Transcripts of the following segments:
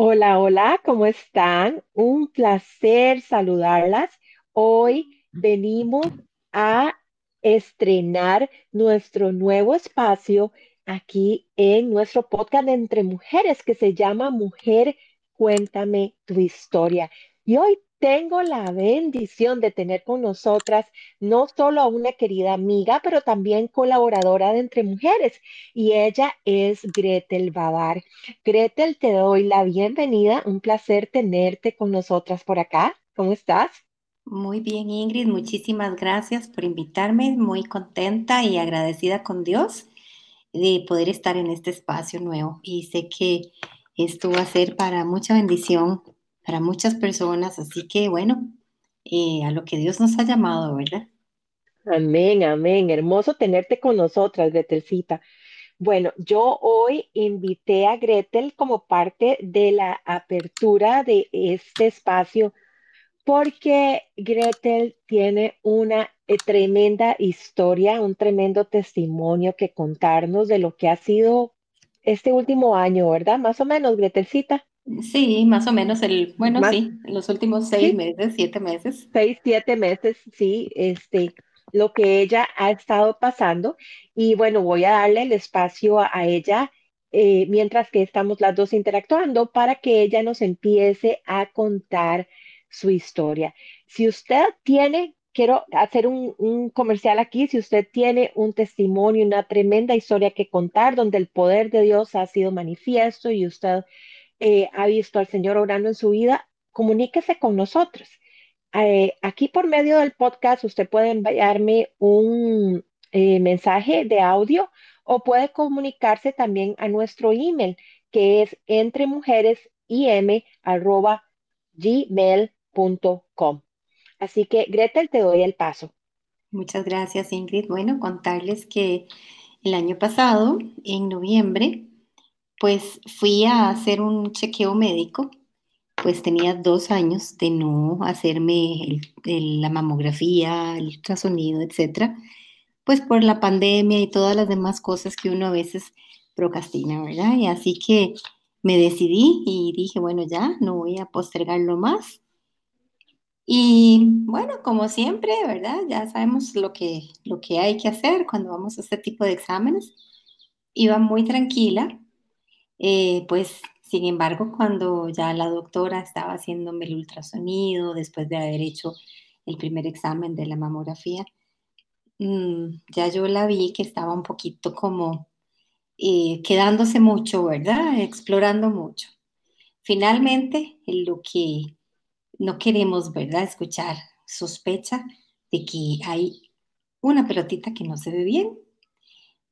Hola, hola, ¿cómo están? Un placer saludarlas. Hoy venimos a estrenar nuestro nuevo espacio aquí en nuestro podcast de Entre Mujeres que se llama Mujer, cuéntame tu historia. Y hoy tengo la bendición de tener con nosotras no solo a una querida amiga, pero también colaboradora de Entre Mujeres, y ella es Gretel Babar. Gretel, te doy la bienvenida. Un placer tenerte con nosotras por acá. ¿Cómo estás? Muy bien, Ingrid, muchísimas gracias por invitarme. Muy contenta y agradecida con Dios de poder estar en este espacio nuevo. Y sé que esto va a ser para mucha bendición para muchas personas. Así que bueno, eh, a lo que Dios nos ha llamado, ¿verdad? Amén, amén. Hermoso tenerte con nosotras, Gretelcita. Bueno, yo hoy invité a Gretel como parte de la apertura de este espacio porque Gretel tiene una eh, tremenda historia, un tremendo testimonio que contarnos de lo que ha sido este último año, ¿verdad? Más o menos, Gretelcita. Sí, más o menos el, bueno, Más, sí, en los últimos seis sí, meses, siete meses. seis, siete meses, sí, este, lo que ella ha estado pasando. Y bueno, voy a darle el espacio a, a ella eh, mientras que estamos las dos interactuando para que ella nos empiece a contar su historia. Si usted tiene, quiero hacer un, un comercial aquí, si usted tiene un testimonio, una tremenda historia que contar donde el poder de Dios ha sido manifiesto y usted eh, ha visto al Señor orando en su vida, comuníquese con nosotros. Eh, aquí por medio del podcast usted puede enviarme un eh, mensaje de audio o puede comunicarse también a nuestro email que es entremujeresim@gmail.com. Así que Gretel, te doy el paso. Muchas gracias, Ingrid. Bueno, contarles que el año pasado, en noviembre, pues fui a hacer un chequeo médico, pues tenía dos años de no hacerme la mamografía, el ultrasonido, etcétera, pues por la pandemia y todas las demás cosas que uno a veces procrastina, ¿verdad? Y así que me decidí y dije, bueno, ya, no voy a postergarlo más. Y bueno, como siempre, ¿verdad? Ya sabemos lo que, lo que hay que hacer cuando vamos a este tipo de exámenes. Iba muy tranquila eh, pues, sin embargo, cuando ya la doctora estaba haciéndome el ultrasonido, después de haber hecho el primer examen de la mamografía, mm, ya yo la vi que estaba un poquito como eh, quedándose mucho, ¿verdad? Explorando mucho. Finalmente, lo que no queremos, ¿verdad? Escuchar, sospecha de que hay una pelotita que no se ve bien,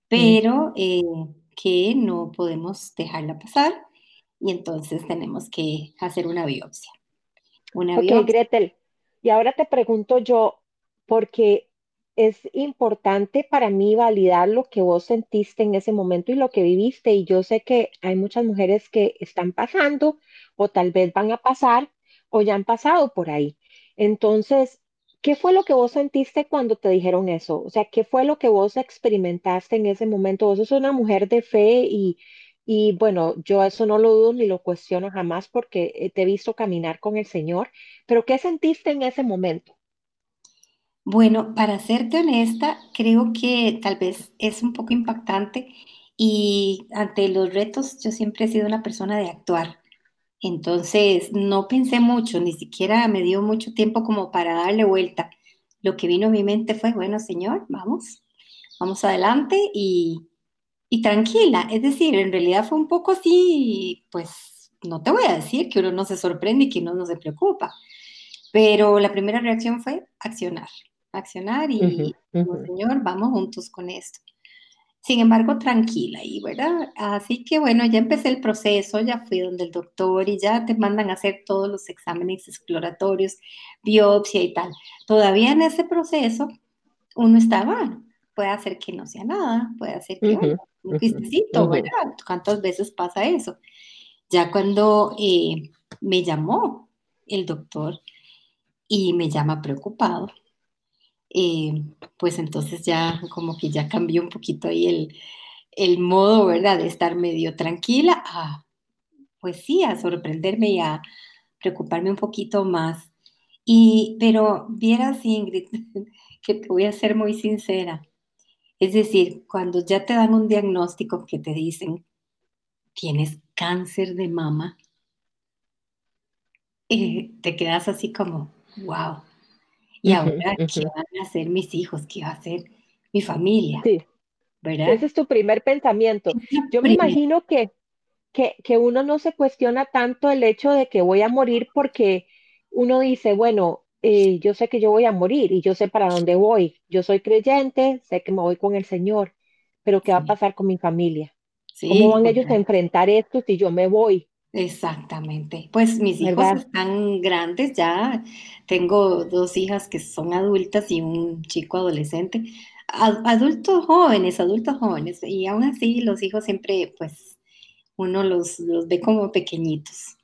pero eh, que no podemos dejarla pasar y entonces tenemos que hacer una biopsia. Una Ok, biopsia. Gretel, y ahora te pregunto yo, porque es importante para mí validar lo que vos sentiste en ese momento y lo que viviste, y yo sé que hay muchas mujeres que están pasando o tal vez van a pasar o ya han pasado por ahí. Entonces, ¿qué fue lo que vos sentiste cuando te dijeron eso? O sea, ¿qué fue lo que vos experimentaste en ese momento? Vos sos una mujer de fe y y bueno, yo eso no lo dudo ni lo cuestiono jamás porque eh, te he visto caminar con el Señor, pero ¿qué sentiste en ese momento? Bueno, para serte honesta, creo que tal vez es un poco impactante y ante los retos yo siempre he sido una persona de actuar. Entonces, no pensé mucho, ni siquiera me dio mucho tiempo como para darle vuelta. Lo que vino a mi mente fue, bueno, señor, vamos, vamos adelante y, y tranquila. Es decir, en realidad fue un poco así, pues no te voy a decir que uno no se sorprende y que uno no se preocupa, pero la primera reacción fue accionar, accionar y, señor, vamos juntos con esto. Sin embargo, tranquila y, ¿verdad? Así que bueno, ya empecé el proceso, ya fui donde el doctor y ya te mandan a hacer todos los exámenes exploratorios, biopsia y tal. Todavía en ese proceso uno está, puede hacer que no sea nada, puede hacer que, bueno, Ujú, un quistecito. ¿verdad? ¿Cuántas veces pasa eso? Ya cuando eh, me llamó el doctor y me llama preocupado, pues entonces ya como que ya cambió un poquito ahí el, el modo, ¿verdad? De estar medio tranquila a pues sí, a sorprenderme y a preocuparme un poquito más. Y, pero vieras, Ingrid, que te voy a ser muy sincera. Es decir, cuando ya te dan un diagnóstico que te dicen, tienes cáncer de mama, eh, te quedas así como, wow. ¿Y ahora qué van a hacer mis hijos? ¿Qué va a hacer mi familia? Sí. ¿Verdad? Ese es tu primer pensamiento. Yo me imagino que, que, que uno no se cuestiona tanto el hecho de que voy a morir porque uno dice, bueno, eh, yo sé que yo voy a morir y yo sé para dónde voy. Yo soy creyente, sé que me voy con el Señor, pero ¿qué va a pasar con mi familia? ¿Cómo van ellos a enfrentar esto si yo me voy? Exactamente. Pues mis hijos están grandes ya. Tengo dos hijas que son adultas y un chico adolescente. adultos jóvenes, adultos jóvenes. Y aún así los hijos siempre, pues, uno los, los ve como pequeñitos.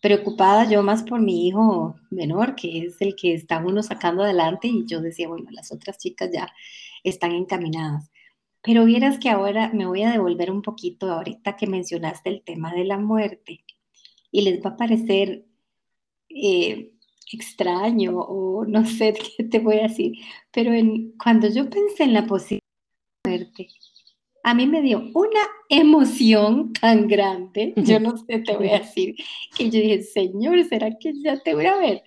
Preocupada yo más por mi hijo menor, que es el que está uno sacando adelante. Y yo decía, bueno, las otras chicas ya están encaminadas. Pero vieras que ahora me voy a devolver un poquito ahorita que mencionaste el tema de la muerte y les va a parecer eh, extraño o no sé qué te voy a decir, pero cuando yo pensé en la posibilidad de muerte, a mí me dio una emoción tan grande, yo no sé, te voy a decir, que yo dije, Señor, ¿será que ya te voy a ver?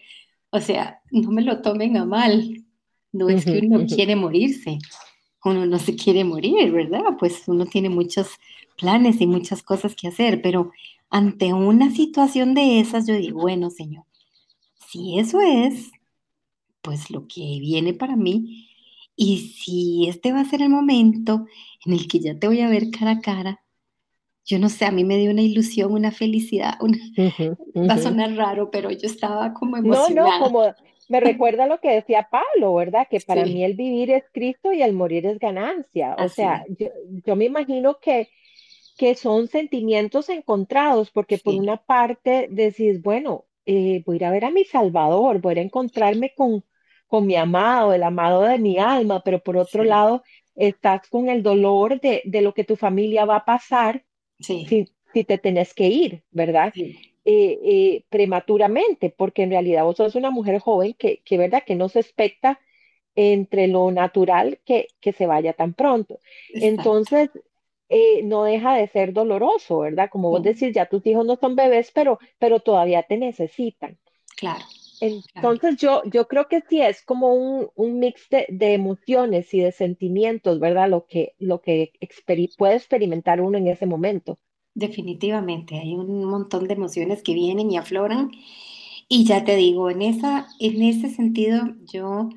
O sea, no me lo tomen a mal, no es que uno quiere morirse, uno no se quiere morir, ¿verdad? Pues uno tiene muchos planes y muchas cosas que hacer, pero ante una situación de esas, yo digo, bueno, Señor, si eso es, pues lo que viene para mí, y si este va a ser el momento en el que ya te voy a ver cara a cara, yo no sé, a mí me dio una ilusión, una felicidad, va a sonar raro, pero yo estaba como emocionada. No, no, como me recuerda lo que decía Pablo, ¿verdad? Que para mí el vivir es Cristo y el morir es ganancia. O sea, yo, yo, me imagino que que son sentimientos encontrados, porque por una parte decís, bueno, eh, voy a ir a ver a mi Salvador, voy a encontrarme con, con mi amado, el amado de mi alma, pero por otro lado estás con el dolor de, de, lo que tu familia va a pasar si, si, te tenés que ir, ¿verdad? Eh, eh, prematuramente, porque en realidad vos sos una mujer joven que, que ¿verdad? Que no se expecta entre lo natural que, que se vaya tan pronto. Entonces, eh, no deja de ser doloroso, ¿verdad? Como vos decís, ya tus hijos no son bebés, pero, pero todavía te necesitan. Claro. Entonces Yo, yo creo que sí es como un, un mix de, de, emociones y de sentimientos, ¿verdad? Lo que, lo que puede experimentar uno en ese momento. Definitivamente, hay un montón de emociones que vienen y afloran. Y ya te digo, en, esa, en ese sentido yo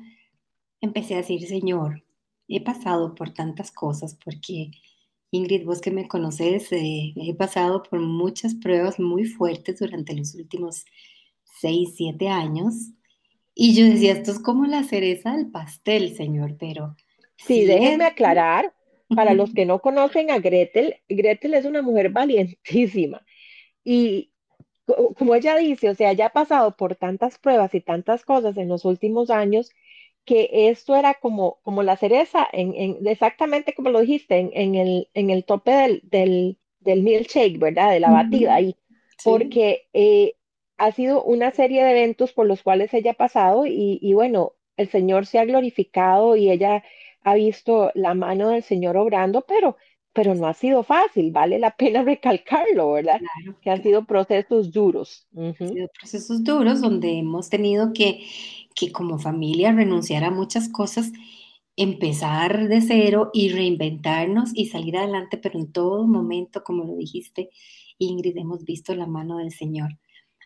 empecé a decir, Señor, he pasado por tantas cosas porque Ingrid, vos que me conoces, eh, he pasado por muchas pruebas muy fuertes durante los últimos seis, siete años. Y yo decía, esto es como la cereza del pastel, señor, pero... Sí, déjenme aclarar, para los que no conocen a Gretel, Gretel es una mujer valientísima. Y como ella dice, o sea, ya ha pasado por tantas pruebas y tantas cosas en los últimos años que esto era como, como la cereza, en, exactamente como lo dijiste, en, el, en el tope del, del, del milkshake, ¿verdad? De la batida ahí, porque eh, ha sido una serie de eventos por los cuales ella ha pasado y, y, bueno, el Señor se ha glorificado y ella ha visto la mano del Señor obrando, pero, pero no ha sido fácil, vale la pena recalcarlo, ¿verdad? que han sido procesos duros. Han sido procesos duros donde hemos tenido que que como familia renunciar a muchas cosas, empezar de cero y reinventarnos y salir adelante, pero en todo momento, como lo dijiste, Ingrid, hemos visto la mano del Señor.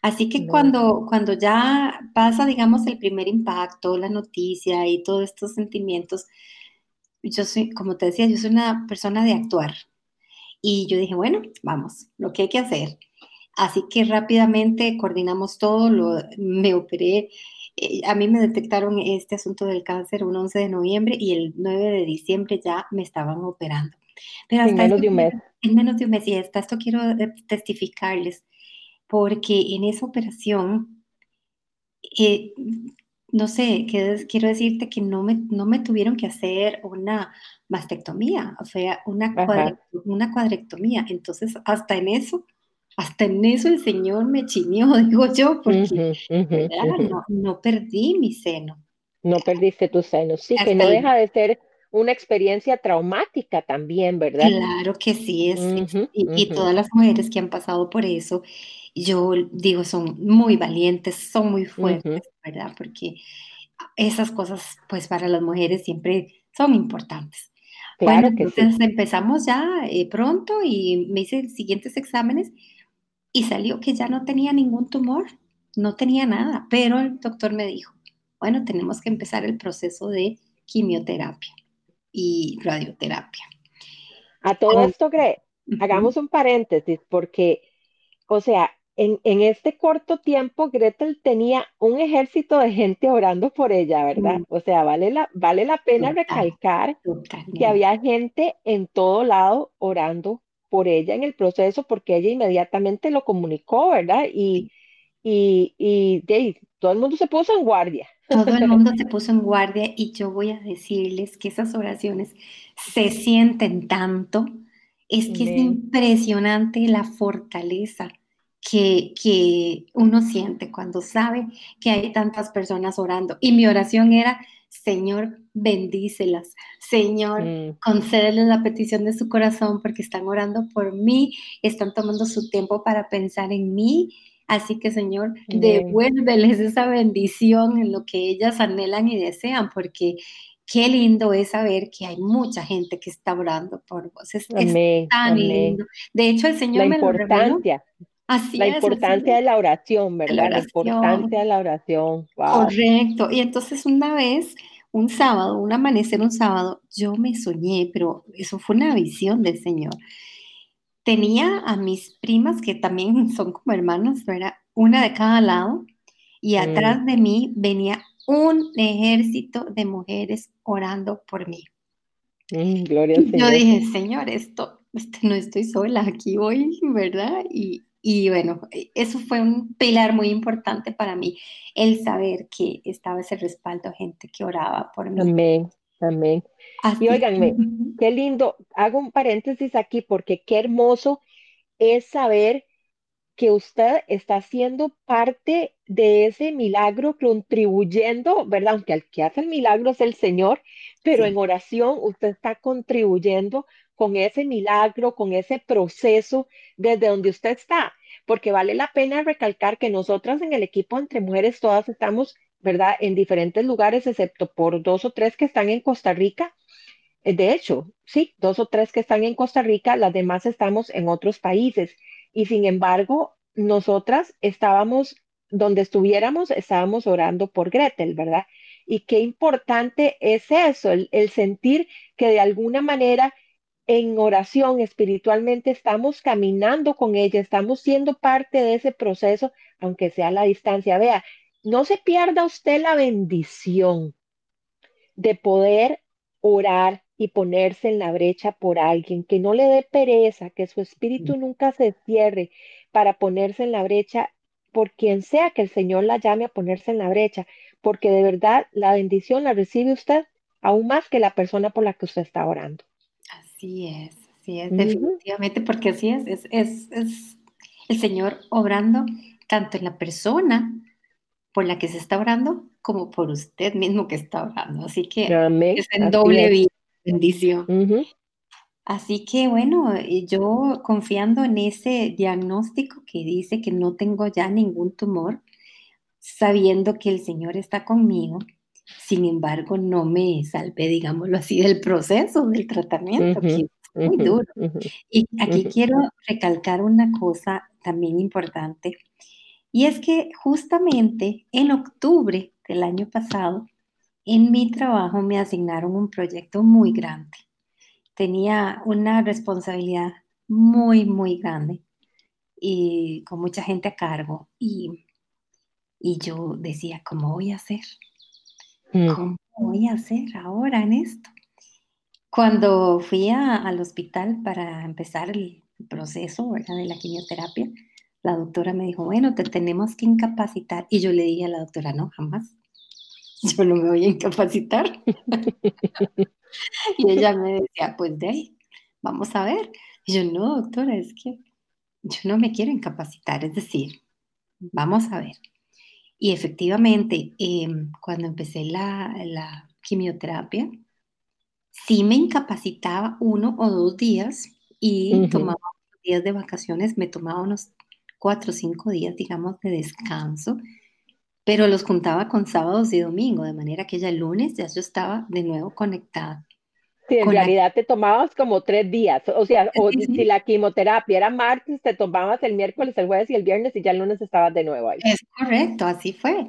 Así que cuando, cuando ya pasa, digamos, el primer impacto, la noticia y todos estos sentimientos, yo soy, como te decía, yo soy una persona de actuar. Y yo dije, bueno, vamos, lo que hay que hacer. Así que rápidamente coordinamos todo, lo, me operé eh, a mí me detectaron este asunto del cáncer un 11 de noviembre y el 9 de diciembre ya me estaban operando. Pero en menos de un mes. En menos de un mes, y hasta esto quiero eh, testificarles, porque en esa operación, eh, no sé, quiero decirte que no me, no me tuvieron que hacer una mastectomía, o sea, una, una cuadrectomía. Entonces, hasta en eso hasta en eso el Señor me chinió, digo yo, porque No, perdí mi seno. No perdiste tu seno, sí, que no deja de ser una experiencia traumática también, ¿verdad? Claro que sí, es, y, todas las mujeres que han pasado por eso, yo digo, son muy valientes, son muy fuertes, ¿verdad? Porque esas cosas, pues para las mujeres siempre son importantes. Claro bueno, entonces empezamos ya eh, pronto y me hice siguientes exámenes y salió que ya no tenía ningún tumor, no tenía nada, pero el doctor me dijo, bueno, tenemos que empezar el proceso de quimioterapia y radioterapia. A todo esto, Gre, hagamos un paréntesis, porque, o sea, en, este corto tiempo, Gretel tenía un ejército de gente orando por ella, ¿verdad? Mm. O sea, vale la, vale la pena recalcar que había gente en todo lado orando por ella en el proceso, porque ella inmediatamente lo comunicó, ¿verdad? Y, y, y, todo el mundo se puso en guardia. Todo el mundo se puso en guardia y yo voy a decirles que esas oraciones se sienten tanto, es que es impresionante la fortaleza que, que uno siente cuando sabe que hay tantas personas orando. Y mi oración era, Señor, bendícelas. Señor, mm. concédeles la petición de su corazón porque están orando por mí, están tomando su tiempo para pensar en mí Así que Señor, devuélveles esa bendición en lo que ellas anhelan y desean, porque qué lindo es saber que hay mucha gente que está orando por vos. Es, tan lindo. De hecho, el Señor la me. Lo Así la importancia de la oración, ¿verdad? La, importancia de la oración. Correcto. Y entonces una vez, un sábado, un amanecer un sábado, yo me soñé, pero eso fue una visión del Señor tenía a mis primas que también son como hermanas, era una de cada lado, y atrás de mí venía un ejército de mujeres orando por mí. Mm, gloria al Señor. Yo dije, Señor, esto, este, no estoy sola, aquí voy, ¿verdad? Y, y bueno, eso fue un pilar muy importante para mí, el saber que estaba ese respaldo, gente que oraba por mí. Amén. Amén. y oiganme, qué lindo, hago un paréntesis aquí porque qué hermoso es saber que usted está siendo parte de ese milagro, contribuyendo, ¿verdad? Aunque el que hace el milagro es el Señor, pero en oración usted está contribuyendo con ese milagro, con ese proceso desde donde usted está, porque vale la pena recalcar que nosotras en el equipo entre mujeres todas estamos ¿verdad? En diferentes lugares, excepto por dos o tres que están en Costa Rica. Eh, de hecho, sí, dos o tres que están en Costa Rica, las demás estamos en otros países. Y sin embargo, nosotras estábamos, donde estuviéramos, estábamos orando por Gretel, ¿verdad? Y qué importante es eso, el, el sentir que de alguna manera en oración espiritualmente estamos caminando con ella, estamos siendo parte de ese proceso, aunque sea a la distancia. Vea, no se pierda usted la bendición de poder orar y ponerse en la brecha por alguien, que no le dé pereza, que su espíritu nunca se cierre para ponerse en la brecha por quien sea que el Señor la llame a ponerse en la brecha, porque de verdad la bendición la recibe usted aún más que la persona por la que usted está orando. Así es, así es, definitivamente, porque así es, es, es, es el Señor obrando tanto en la persona por la que se está orando como por usted mismo que está orando. Así que es en doble bendición. Así que bueno, yo confiando en ese diagnóstico que dice que no tengo ya ningún tumor, sabiendo que el Señor está conmigo, sin embargo no me salvé, digámoslo así, del proceso, del tratamiento, que es muy duro. Y aquí quiero recalcar una cosa también importante y es que justamente en octubre del año pasado, en mi trabajo me asignaron un proyecto muy grande. Tenía una responsabilidad muy, muy grande y con mucha gente a cargo. Y, y yo decía, ¿cómo voy a hacer? Mm. ¿Cómo voy a hacer ahora en esto? Cuando fui al hospital para empezar el proceso de la quimioterapia, la doctora me dijo, bueno, te tenemos que incapacitar. Y yo le dije a la doctora, no, jamás. Yo no me voy a incapacitar. y ella me decía, pues de vamos a ver. Y yo, no, doctora, es que yo no me quiero incapacitar, es decir, vamos a ver. Y efectivamente, em, cuando empecé la, la quimioterapia, sí me incapacitaba uno o dos días y tomaba días de vacaciones, me tomaba unos cuatro o cinco días, digamos, de descanso, pero los juntaba con sábados y domingo, de manera que ya el lunes ya yo estaba de nuevo conectada. Sí, en realidad te tomabas como tres días, o sea, o si la quimioterapia era martes, te tomabas el miércoles, el jueves y el viernes y ya el lunes estabas de nuevo ahí. Es correcto, así fue.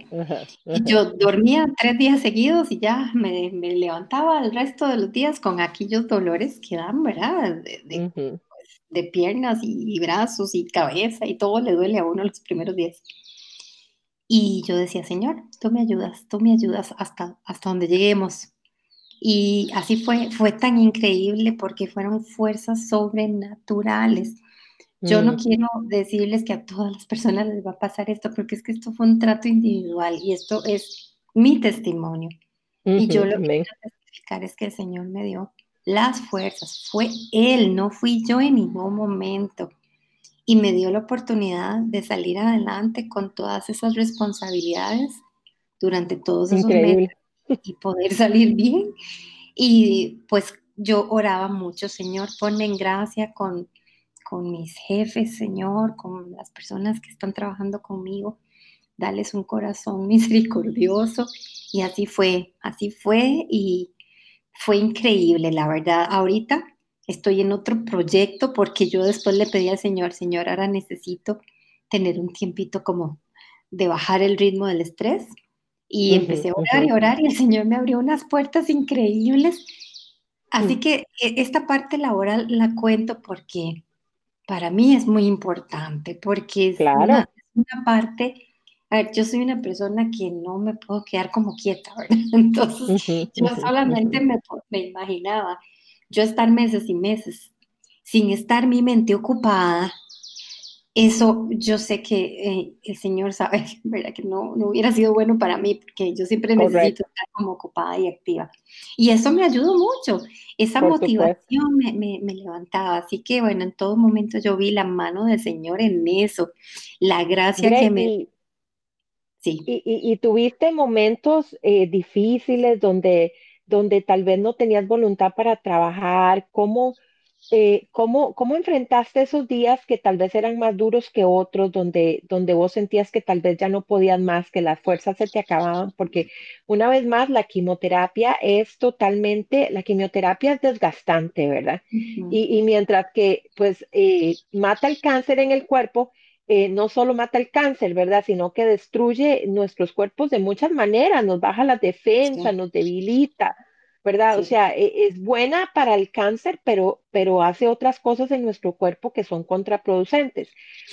Y yo dormía tres días seguidos y ya me, me, levantaba el resto de los días con aquellos dolores que dan, ¿verdad? De, pues, de, piernas y, brazos y cabeza y todo le duele a uno los primeros días. Y yo decía, Señor, tú me ayudas, tú me ayudas hasta, hasta donde lleguemos y así fue, fue tan increíble porque fueron fuerzas sobrenaturales. Yo no mm. quiero decirles que a todas las personas les va a pasar esto, porque es que esto fue un trato individual y esto es mi testimonio. y yo lo que quiero testificar es que el Señor me dio las fuerzas. Fue Él, no fui yo en ningún momento. Y me dio la oportunidad de salir adelante con todas esas responsabilidades durante todos esos meses y poder salir bien. Y pues yo oraba mucho, Señor, ponme en gracia con, con mis jefes, Señor, con las personas que están trabajando conmigo, dales un corazón misericordioso. Y así fue, así fue y fue increíble, la verdad. Ahorita estoy en otro proyecto porque yo después le pedí al Señor, Señor, ahora necesito tener un tiempito como de bajar el ritmo del estrés y empecé a orar y orar y el Señor me abrió unas puertas increíbles. Así mm. que e, esta parte laboral la cuento porque para mí es muy importante, porque es, una, parte, a ver, yo soy una persona que no me puedo quedar como quieta, ¿verdad? Entonces yo solamente me, me imaginaba yo estar meses y meses sin estar mi mente ocupada eso yo sé que eh, el Señor sabe ¿verdad? que no, no, hubiera sido bueno para mí, porque yo siempre necesito estar como ocupada y activa. Y eso me ayudó mucho, esa motivación me, me, me, levantaba. Así que bueno, en todo momento yo vi la mano del Señor en eso, la gracia que me... Sí. Y, y, y tuviste momentos eh, difíciles donde, donde tal vez no tenías voluntad para trabajar, ¿cómo? Eh, ¿cómo, ¿cómo, enfrentaste esos días que tal vez eran más duros que otros, donde, donde vos sentías que tal vez ya no podías más, que las fuerzas se te acababan? Porque una vez más, la quimioterapia es totalmente, la quimioterapia es desgastante, ¿verdad? y, mientras que pues eh, mata el cáncer en el cuerpo, eh, no solo mata el cáncer, ¿verdad? Sino que destruye nuestros cuerpos de muchas maneras, nos baja la defensa, nos debilita. ¿Verdad? O sea, e, es buena para el cáncer, pero, pero hace otras cosas en nuestro cuerpo que son contraproducentes.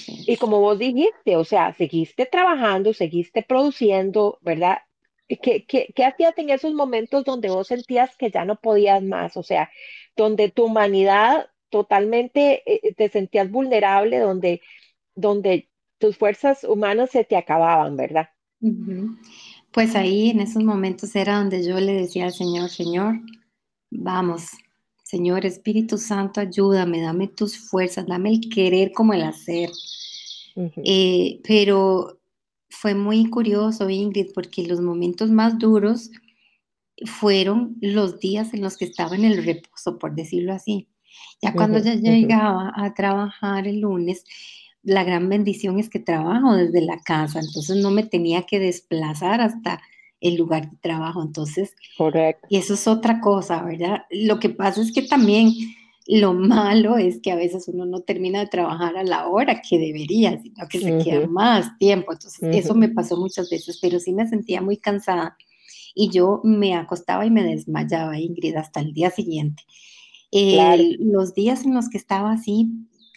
Y como vos dijiste, o sea, seguiste trabajando, seguiste produciendo, ¿verdad? ¿Qué, qué, qué hacías en esos momentos donde vos sentías que ya no podías más? O sea, donde tu humanidad totalmente eh, eh, te sentías vulnerable, donde, donde tus fuerzas humanas se te acababan, ¿verdad? Pues ahí en esos momentos era donde yo le decía al Señor, Señor, vamos, Señor Espíritu Santo, ayúdame, dame tus fuerzas, dame el querer como el hacer. Eh, pero fue muy curioso, Ingrid, porque los momentos más duros fueron los días en los que estaba en el reposo, por decirlo así. Ya cuando ya llegaba a trabajar el lunes, la gran bendición es que trabajo desde la casa, entonces no me tenía que desplazar hasta el lugar de trabajo. Entonces, Correcto. y eso es otra cosa, ¿verdad? Lo que pasa es que también lo malo es que a veces uno no termina de trabajar a la hora que debería, sino que se queda más tiempo. Entonces, eso me pasó muchas veces, pero sí me sentía muy cansada y yo me acostaba y me desmayaba, Ingrid, hasta el día siguiente. Los días en los que estaba así,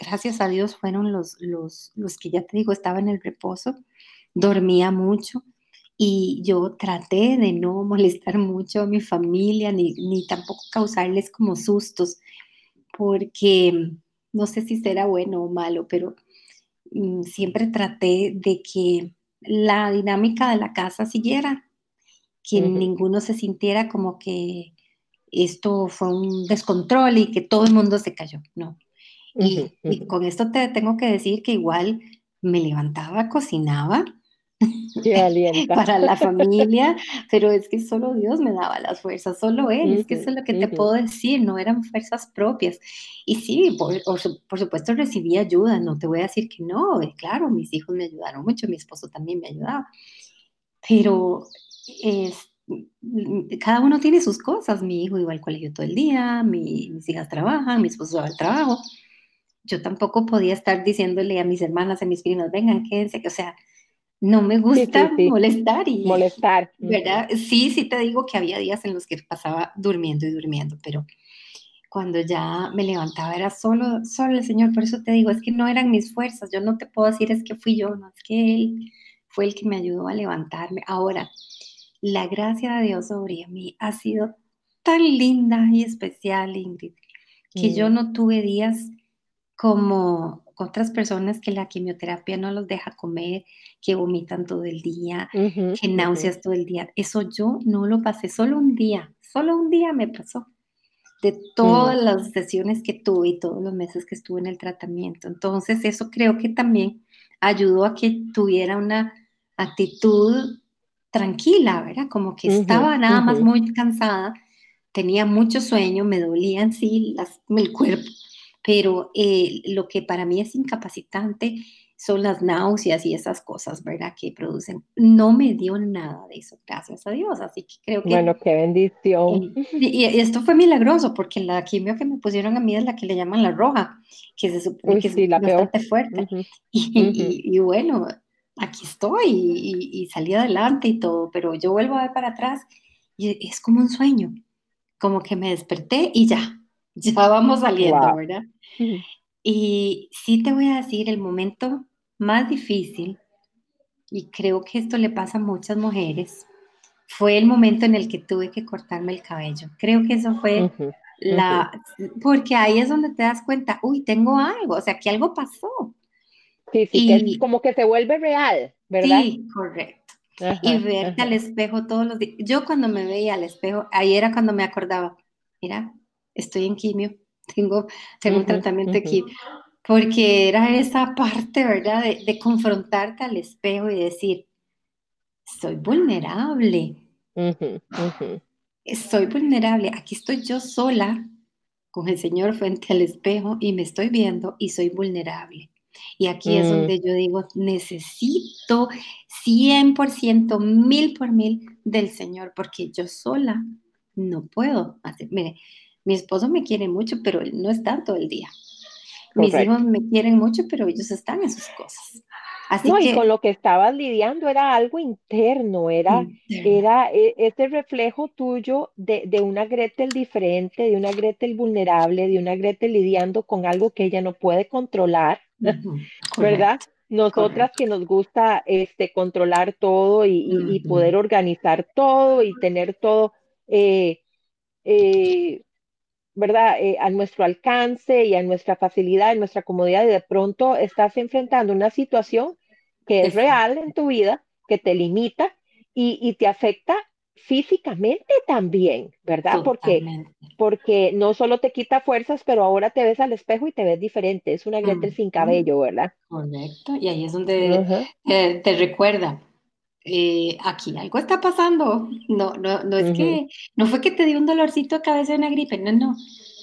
gracias a Dios fueron los, los, los que ya te digo, estaba en el reposo, dormía mucho y yo traté de no molestar mucho a mi familia ni, ni tampoco causarles como sustos, porque no sé si será bueno o malo, pero mm, siempre traté de que la dinámica de la casa siguiera, que ninguno se sintiera como que esto fue un descontrol y que todo el mundo se cayó, no Y, y con esto te tengo que decir que igual me levantaba, cocinaba, para la familia, pero es que solo Dios me daba las fuerzas, solo Él, es que eso es lo que te puedo decir, no eran fuerzas propias. Y sí, por, por, supuesto recibí ayuda, no te voy a decir que no, claro, mis hijos me ayudaron mucho, mi esposo también me ayudaba, pero es, cada uno tiene sus cosas, mi hijo iba al colegio todo el día, mis hijas trabajan, mi esposo va al trabajo. Yo tampoco podía estar diciéndole a mis hermanas, a mis primas, vengan, quédense, o sea, no me gusta molestar y molestar, ¿verdad? Sí, sí te digo que había días en los que pasaba durmiendo y durmiendo, pero cuando ya me levantaba era solo, solo el Señor, por eso te digo, es que no eran mis fuerzas, yo no te puedo decir es que fui yo, no, es que Él fue el que me ayudó a levantarme. Ahora, la gracia de Dios sobre mí ha sido tan linda y especial, Ingrid, que yo no tuve días como otras personas que la quimioterapia no los deja comer, que vomitan todo el día, que náuseas todo el día. Eso yo no lo pasé, solo un día, solo un día me pasó de todas mm. las sesiones que tuve y todos los meses que estuve en el tratamiento. Entonces, eso creo que también ayudó a que tuviera una actitud tranquila, ¿verdad? Como que estaba nada más muy cansada, tenía mucho sueño, me dolían sí las, el cuerpo, pero eh, lo que para mí es incapacitante son las náuseas y esas cosas, ¿verdad? Que producen. No me dio nada de eso, gracias a Dios, así que creo que... Bueno, qué bendición. Y, esto fue milagroso, porque la quimio que me pusieron a mí es la que le llaman la roja, que se supone que es bastante fuerte. y, bueno, aquí estoy y, salí adelante y todo, pero yo vuelvo a ver para atrás y es como un sueño, como que me desperté y ya, ya vamos saliendo, ¿verdad? Y sí te voy a decir, el momento más difícil, y creo que esto le pasa a muchas mujeres, fue el momento en el que tuve que cortarme el cabello. Creo que eso fue la, porque ahí es donde te das cuenta, uy, tengo algo, o sea, que algo pasó. Sí, sí, que es como que se vuelve real, ¿verdad? Sí, correcto. y verte al espejo todos los días. Yo cuando me veía al espejo, ahí era cuando me acordaba, mira, estoy en quimio, tengo, tengo un tratamiento aquí, porque era esa parte, ¿verdad? De, confrontarte al espejo y decir, soy vulnerable. Soy vulnerable. Aquí estoy yo sola con el Señor frente al espejo y me estoy viendo y soy vulnerable. Y aquí es mm. donde yo digo, necesito 100%, mil por mil del Señor, porque yo sola no puedo hacer. Mire, mi esposo me quiere mucho, pero él no está todo el día. Mis hijos me quieren mucho, pero ellos están en sus cosas. Así no, y con lo que estabas lidiando era algo interno, era, era e, ese reflejo tuyo de, de, una Gretel diferente, de una Gretel vulnerable, de una Gretel lidiando con algo que ella no puede controlar, ¿verdad? Nosotras que nos gusta este, controlar todo y, y, poder organizar todo y tener todo eh, eh, ¿verdad? Eh, a nuestro alcance y a nuestra facilidad, en nuestra comodidad, y de pronto estás enfrentando una situación que es real en tu vida, que te limita y, te afecta físicamente también, ¿verdad? Porque, porque no solo te quita fuerzas, pero ahora te ves al espejo y te ves diferente. Es una Gretel sin cabello, ¿verdad? Correcto. Y ahí es donde te, recuerda, eh, aquí algo está pasando. No, no, no es que, no fue que te dio un dolorcito de cabeza de una gripe, no, no.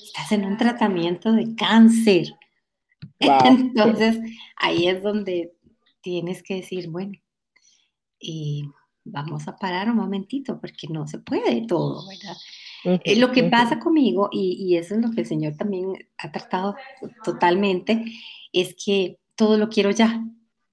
Estás en un tratamiento de cáncer. Entonces, ahí es donde tienes que decir, bueno, y vamos a parar un momentito, porque no se puede todo, ¿verdad? Eh, lo que pasa conmigo, y, y, eso es lo que el Señor también ha tratado totalmente, es que todo lo quiero ya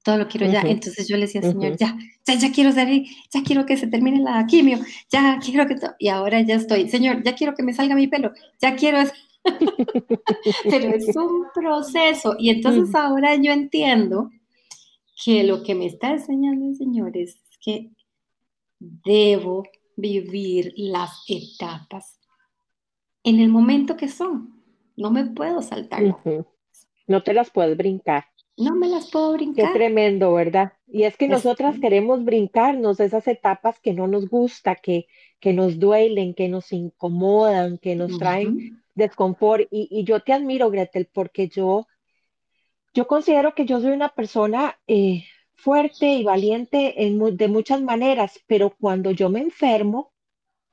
todo lo quiero ya. Entonces yo le decía, Señor, ya, ya, ya quiero salir, ya quiero que se termine la quimio, ya quiero que... Y ahora ya estoy, Señor, ya quiero que me salga mi pelo, ya quiero... Pero es un proceso. Y entonces ahora yo entiendo que lo que me está enseñando el Señor es que debo vivir las etapas en el momento que son. No me puedo saltar. No te las puedes brincar no me las puedo brincar. Qué tremendo, ¿verdad? Y es que nosotras queremos brincarnos esas etapas que no nos gusta, que, que nos duelen, que nos incomodan, que nos traen desconfort. Y, y yo te admiro, Gretel, porque yo, yo considero que yo soy una persona eh, fuerte y valiente en de muchas maneras, pero cuando yo me enfermo,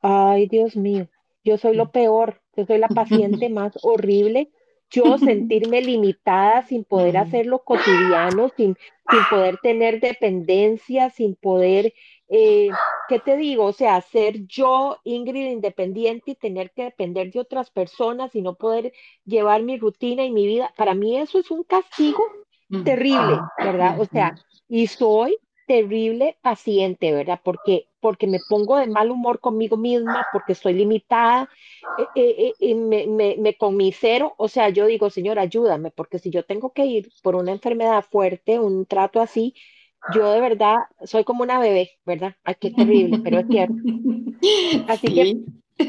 Ay, Dios mío, yo soy lo peor, yo soy la paciente más horrible. Yo sentirme limitada sin poder hacer lo cotidiano, sin, sin poder tener dependencia, sin poder, eh, ¿qué te digo? O sea, ser yo, Ingrid, independiente y tener que depender de otras personas y no poder llevar mi rutina y mi vida. Para mí eso es un castigo mm, terrible, ¿verdad? O sea, y soy terrible paciente, ¿verdad? Porque, porque me pongo de mal humor conmigo misma, porque estoy limitada, eh, eh, eh, me, me, me conmisero, o sea, yo digo, Señor, ayúdame, porque si yo tengo que ir por una enfermedad fuerte, un trato así, yo de verdad soy como una bebé, ¿verdad? Ay, qué terrible, pero es cierto. Así que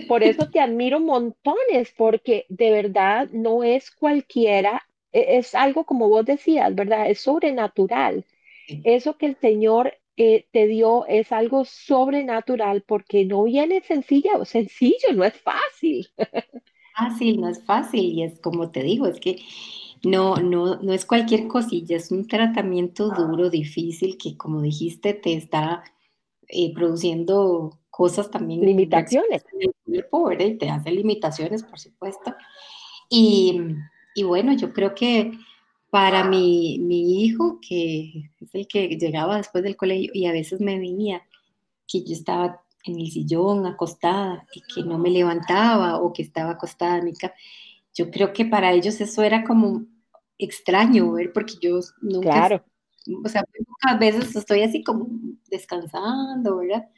por eso te admiro montones, porque de verdad no es cualquiera, e- es algo como vos decías, ¿verdad? Es sobrenatural. Eso que el Señor eh, te dio es algo sobrenatural porque no viene sencilla o sencillo, no es fácil. fácil, no es fácil y es como te digo, es que no, no, no es cualquier cosilla, es un tratamiento duro, difícil, que como dijiste te está eh, produciendo cosas también, Limitaciones. en el cuerpo, ¿verdad? Y te hace limitaciones, por supuesto. Y, y bueno, yo creo que para mi, mi hijo, que es el que llegaba después del colegio y a veces me veía que yo estaba en el sillón acostada y que no me levantaba o que estaba acostada en mi cama, yo creo que para ellos eso era como extraño, ver, porque yo nunca, Claro. o sea, pocas veces estoy así como descansando, ¿verdad?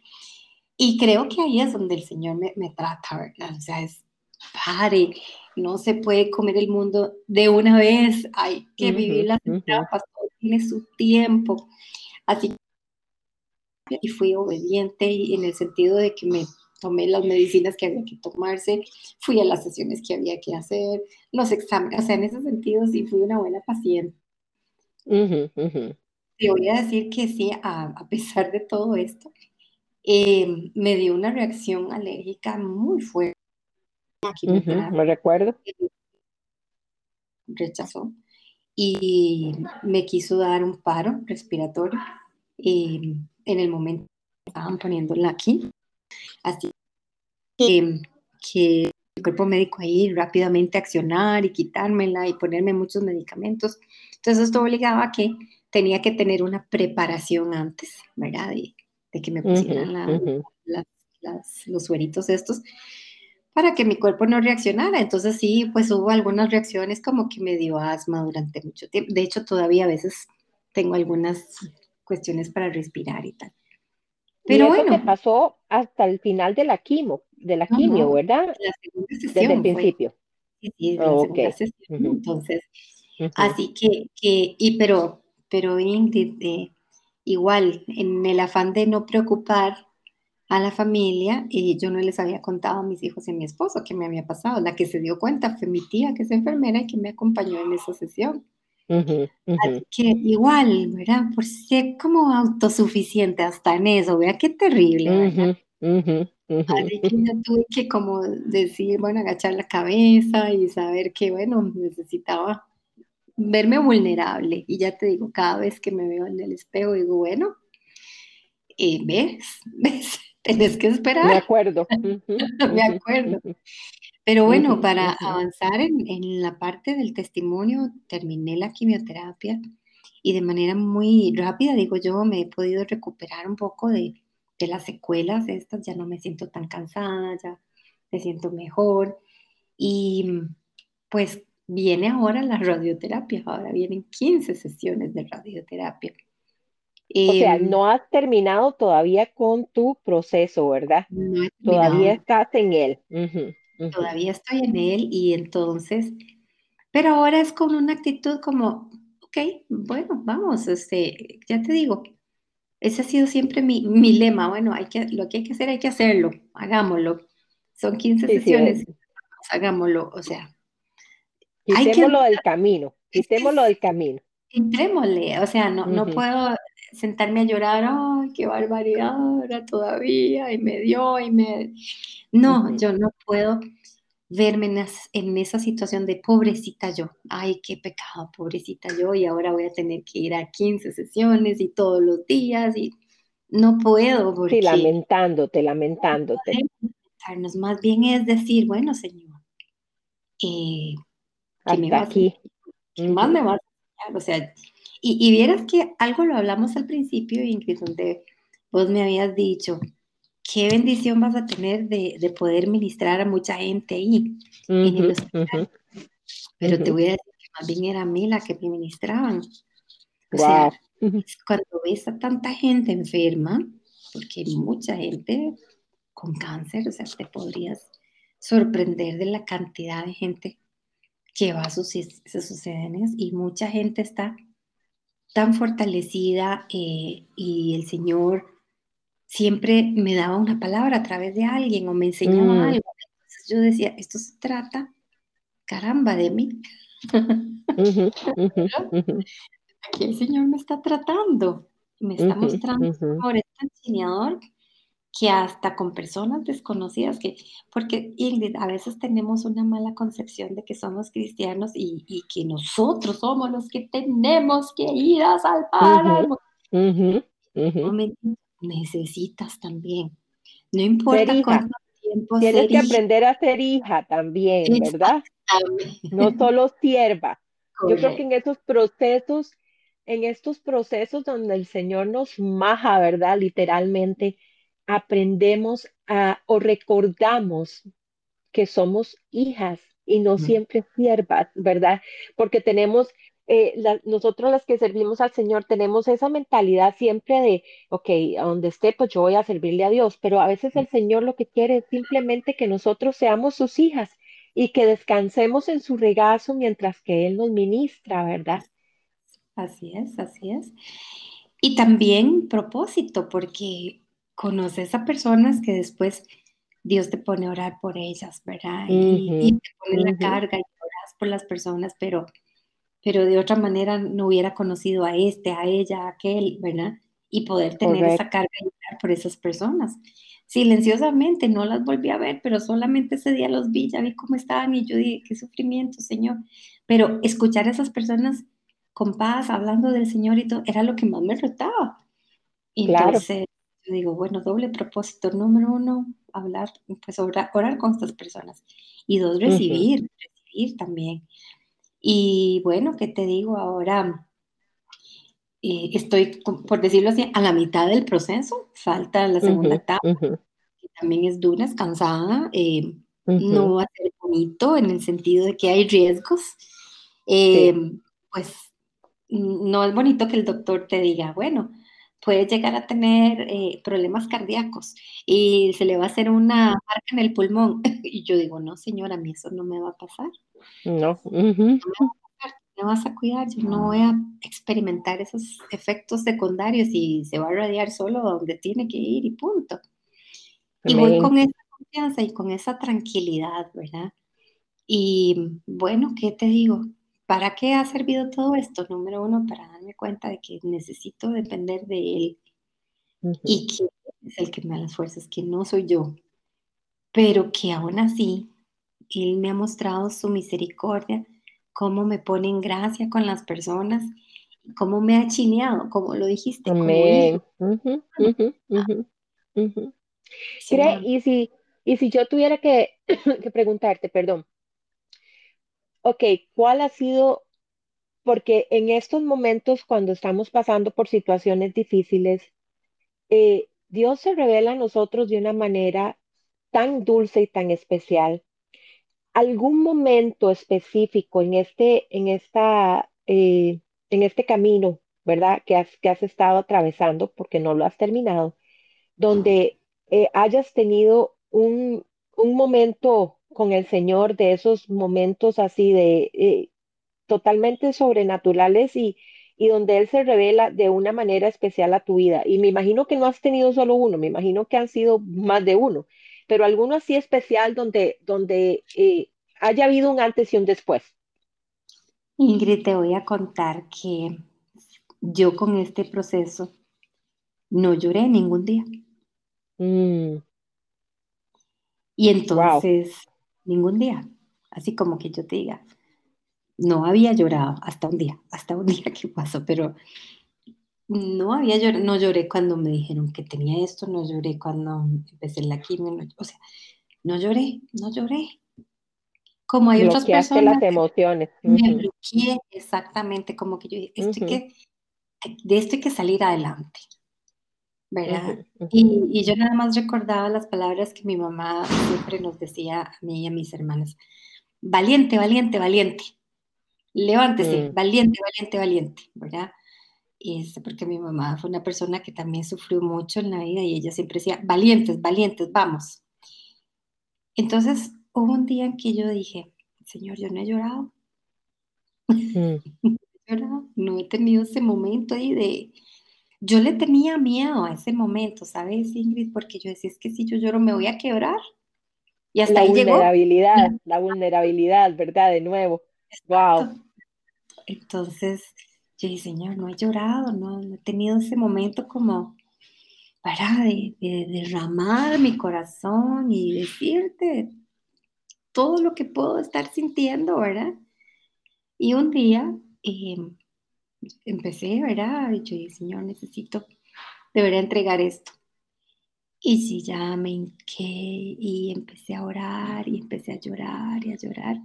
Y creo que ahí es donde el Señor me, me trata, ¿verdad? O sea, es, pare, no se puede comer el mundo de una vez, hay que vivir las etapas, todo tiene su tiempo. Así que y fui obediente y en el sentido de que me tomé las medicinas que había que tomarse, fui a las sesiones que había que hacer, los exámenes, o sea, en ese sentido sí fui una buena paciente. ujú, Te voy a decir que sí, a, a pesar de todo esto, eh, me dio una reacción alérgica muy fuerte a la ujú, quimioterapia, Me recuerdo. rechazó y me quiso dar un paro respiratorio eh, en el momento que estaban poniéndola aquí. Así que, que el cuerpo médico ahí rápidamente accionar y quitármela y ponerme muchos medicamentos. Entonces esto obligaba a que tenía que tener una preparación antes, ¿verdad? De, de que me pusieran la, ujú, la, las, los sueritos estos para que mi cuerpo no reaccionara. Entonces sí, pues hubo algunas reacciones como que me dio asma durante mucho tiempo. De hecho, todavía a veces tengo algunas cuestiones para respirar y tal. Y Pero eso te bueno, pasó hasta el final de la quimo, de la quimio, ¿verdad? la segunda Desde el sesión fue, principio. sí, sí, la Oh, segunda sesión. Ujú, Entonces, ujú, así que, que y pero, pero Ingrid, eh, igual, en el afán de no preocupar a la familia, y yo no les había contado a mis hijos y a mi esposo qué me había pasado. La que se dio cuenta fue mi tía, que es enfermera y que me acompañó en esa sesión. Así que igual, ¿verdad? Por ser como autosuficiente hasta en eso, vea qué terrible, Así que yo tuve que como decir, bueno, agachar la cabeza y saber que, bueno, necesitaba verme vulnerable. Y ya te digo, cada vez que me veo en el espejo, digo, bueno, eh, ¿ves? ¿Ves? Tenés que Me esperar, acuerdo. Ujú, me acuerdo. Pero bueno, para avanzar en, en la parte del testimonio, terminé la quimioterapia y de manera muy rápida, digo yo, me he podido recuperar un poco de, de las secuelas estas, ya no me siento tan cansada, ya me siento mejor y pues viene ahora la radioterapia, ahora vienen 15 sesiones de radioterapia. O sea, Em, no has terminado todavía con tu proceso, ¿verdad? no Todavía estás en él. Todavía estoy en él y entonces Pero ahora es con una actitud como, ok, bueno, vamos, este, ya te digo, ese ha sido siempre mi, mi lema, bueno, hay que, lo que hay que hacer, hay que hacerlo, hagámoslo. Son 15 Sí, sí, sesiones, hagámoslo, o sea, que, quitémoslo del camino, quitémoslo del camino. entrémosle, o sea, no, no puedo sentarme a llorar, ay, qué barbaridad, ahora todavía, y me dio, y me... No, yo no puedo verme en, esa situación de pobrecita yo, ay, qué pecado, pobrecita yo, y ahora voy a tener que ir a 15 sesiones y todos los días y no puedo porque... Sí, lamentándote, lamentándote. Más bien es decir, bueno, Señor, eh, ¿qué me aquí. ¿Qué más me vas a O sea, y, vieras que algo lo hablamos al principio, Ingrid, donde vos me habías dicho, qué bendición vas a tener de, poder ministrar a mucha gente ahí Pero te voy a decir que más bien era a mí la que me ministraban. O sea, cuando ves a tanta gente enferma, porque hay mucha gente con cáncer, o sea, te podrías sorprender de la cantidad de gente que va a sus, sus y mucha gente está tan fortalecida eh, y el Señor siempre me daba una palabra a través de alguien o me enseñaba mm. algo. Entonces yo decía, esto se trata, caramba, de mí. Aquí el Señor me está tratando, me está mostrando por este enseñador que hasta con personas desconocidas, que, porque Ingrid, a veces tenemos una mala concepción de que somos cristianos y, que nosotros somos los que tenemos que ir a salvar. necesitas también. No importa cuánto tiempo Tienes que aprender a ser hija también, ¿verdad? No solo sierva. Yo creo que en esos procesos, en estos procesos donde el Señor nos maja, ¿verdad? Literalmente, aprendemos a, o recordamos que somos hijas y no siempre siervas, ¿verdad? Porque tenemos, eh, nosotros las que servimos al Señor, tenemos esa mentalidad siempre de, ok, a donde esté, pues yo voy a servirle a Dios, pero a veces el Señor lo que quiere es simplemente que nosotros seamos sus hijas y que descansemos en su regazo mientras que Él nos ministra, ¿verdad? Así es, así es. Y también propósito, porque conoces a personas que después Dios te pone a orar por ellas, ¿verdad? y, te pone la carga y oras por las personas, pero, pero de otra manera no hubiera conocido a este, a ella, a aquel, ¿verdad? Y poder tener esa carga y orar por esas personas. Silenciosamente, no las volví a ver, pero solamente ese día los vi, ya vi cómo estaban y yo dije, qué sufrimiento, Señor. Pero escuchar a esas personas con paz, hablando del Señor y todo, era lo que más me retaba. Entonces, yo digo, bueno, doble propósito. Número uno, hablar, pues orar, con estas personas. Y dos, recibir, recibir también. Y bueno, ¿qué te digo ahora? Eh, estoy, por decirlo así, a la mitad del proceso. Falta la segunda etapa, que también es dura, es cansada. Eh, no va a ser bonito en el sentido de que hay riesgos. Eh, pues no es bonito que el doctor te diga, bueno, puede llegar a tener eh, problemas cardíacos y se le va a hacer una marca en el pulmón. Y yo digo, no, señora, a mí eso no me va a pasar. No. me, vas a cuidar, yo no voy a experimentar esos efectos secundarios y se va a radiar solo donde tiene que ir y punto. Y voy con esa confianza y con esa tranquilidad, ¿verdad? Y bueno, ¿qué te digo? ¿Para qué ha servido todo esto? Número uno, para darme cuenta de que necesito depender de Él y que es el que me da las fuerzas, que no soy yo, pero que aún así Él me ha mostrado su misericordia, cómo me pone en gracia con las personas, cómo me ha chineado, como lo dijiste. Amén. y, si, y si yo tuviera que, que preguntarte, perdón, ok, ¿cuál ha sido? Porque en estos momentos, cuando estamos pasando por situaciones difíciles, eh, Dios se revela a nosotros de una manera tan dulce y tan especial. ¿Algún momento específico en este, en esta, eh, en este camino, verdad, que has, que has estado atravesando, porque no lo has terminado, donde eh, hayas tenido un, un momento con el Señor, de esos momentos así de eh, totalmente sobrenaturales y, y donde Él se revela de una manera especial a tu vida. Y me imagino que no has tenido solo uno, me imagino que han sido más de uno, pero alguno así especial donde, donde eh, haya habido un antes y un después. Ingrid, te voy a contar que yo con este proceso no lloré ningún día. Mm. Y entonces ningún día. Así como que yo te diga, no había llorado hasta un día, hasta un día que pasó, pero no había llorado, no lloré cuando me dijeron que tenía esto, no lloré cuando empecé la quimio, o sea, no lloré, no lloré. Como hay otras personas. las emociones. Me bloqueé exactamente, como que yo dije, que, de esto hay que salir adelante. ¿Verdad? Y, y, yo nada más recordaba las palabras que mi mamá siempre nos decía a mí y a mis hermanas. Valiente, valiente, valiente. Levántese, mm. valiente, valiente, valiente, ¿verdad? Y es porque mi mamá fue una persona que también sufrió mucho en la vida y ella siempre decía, valientes, valientes, vamos. Entonces hubo un día en que yo dije, Señor, yo no he llorado. Mm. no he llorado, no he tenido ese momento ahí de... Yo le tenía miedo a ese momento, ¿sabes, Ingrid? Porque yo decía, es que si yo lloro me voy a quebrar. Y hasta la ahí vulnerabilidad, la vulnerabilidad, ¿verdad? De nuevo. Wow. Entonces, yo dije, Señor, no he llorado, no, he tenido ese momento como para de, derramar mi corazón y decirte todo lo que puedo estar sintiendo, ¿verdad? Y un día em, empecé, ¿verdad? Y yo dije, Señor, necesito, debería entregar esto. Y si ya me hinqué y empecé a orar y empecé a llorar y a llorar.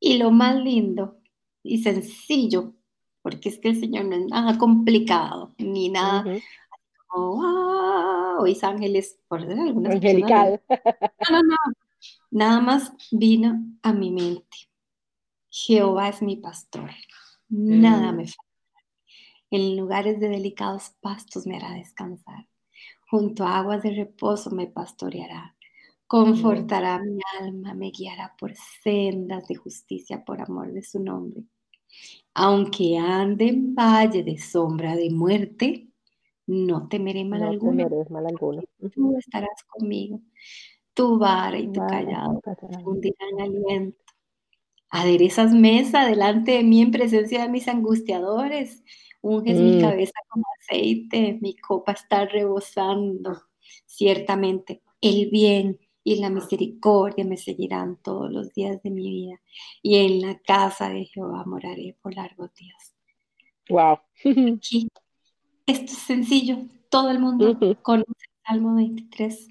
Y lo más lindo y sencillo, porque es que el Señor no es nada complicado, ni nada como, wow, ángeles, por algunas Angelical. no, no, no, nada más vino a mi mente. Jehová es mi pastor, nada mm. me falta. En lugares de delicados pastos me hará descansar. Junto a aguas de reposo me pastoreará. Confortará mi alma, me guiará por sendas de justicia por amor de su nombre. Aunque ande en valle de sombra de muerte, no temeré mal alguno. mal alguno. Tú estarás conmigo. Tu vara y tu callado fundirán aliento. Aderezas mesa delante de mí en presencia de mis angustiadores. Unges mi mm. cabeza con aceite, mi copa está rebosando. Ciertamente, el bien y la misericordia me seguirán todos los días de mi vida, y en la casa de Jehová moraré por largos días. Wow. Aquí, esto es sencillo, todo el mundo conoce el Salmo 23.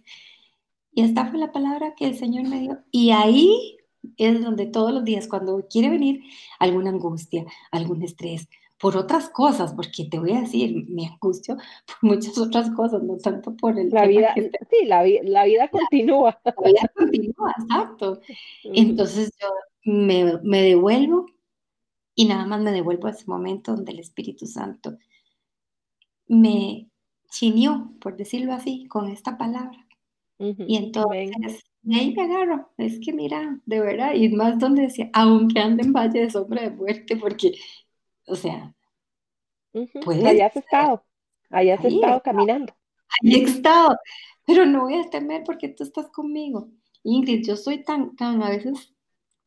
Y esta fue la palabra que el Señor me dio. Y ahí es donde todos los días, cuando quiere venir alguna angustia, algún estrés, por otras cosas, porque te voy a decir, me angustio por muchas otras cosas, no tanto por el... La vida, sí, la, la, vida continúa. La, vida continúa, exacto. Entonces yo me, me, devuelvo y nada más me devuelvo a ese momento donde el Espíritu Santo me chinió, por decirlo así, con esta palabra. Y entonces, ahí me agarro, es que mira, de verdad, y más donde decía, aunque ande en valle de sombra de muerte, porque o sea, pues Ahí has estado, ahí has estado caminando. Ahí he estado, pero no voy a temer porque tú estás conmigo. Ingrid, yo soy tan, tan a veces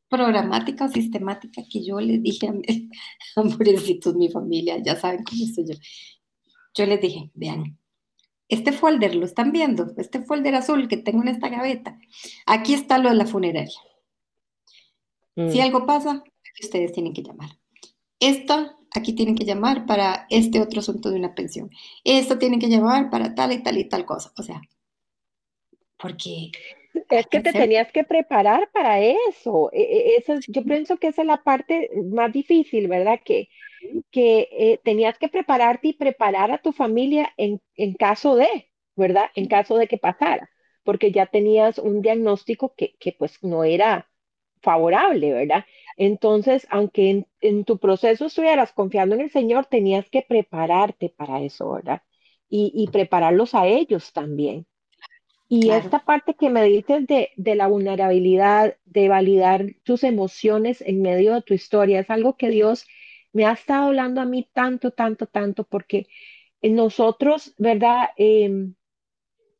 programática o sistemática que yo les dije a mis amorecitos, mi familia, ya saben cómo soy yo. Yo les dije, vean, este folder, ¿lo están viendo? Este folder azul que tengo en esta gaveta. Aquí está lo de la funeraria. Si mm. algo pasa, ustedes tienen que llamar. Esto aquí tienen que llamar para este otro asunto de una pensión. Esto tienen que llamar para tal y tal y tal cosa. O sea, porque... Es que te tenías que preparar para eso. E, e, eso yo pienso que esa es la parte más difícil, ¿verdad? Que, que eh, tenías que prepararte y preparar a tu familia en, en caso de, ¿verdad? En caso de que pasara, porque ya tenías un diagnóstico que, que pues no era favorable, ¿verdad? Entonces, aunque en, tu proceso estuvieras confiando en el Señor, tenías que prepararte para eso, ¿verdad? Y, prepararlos a ellos también. Y esta parte que me dices de, de, la vulnerabilidad, de validar tus emociones en medio de tu historia, es algo que Dios me ha estado hablando a mí tanto, tanto, tanto, porque nosotros, ¿verdad? Em,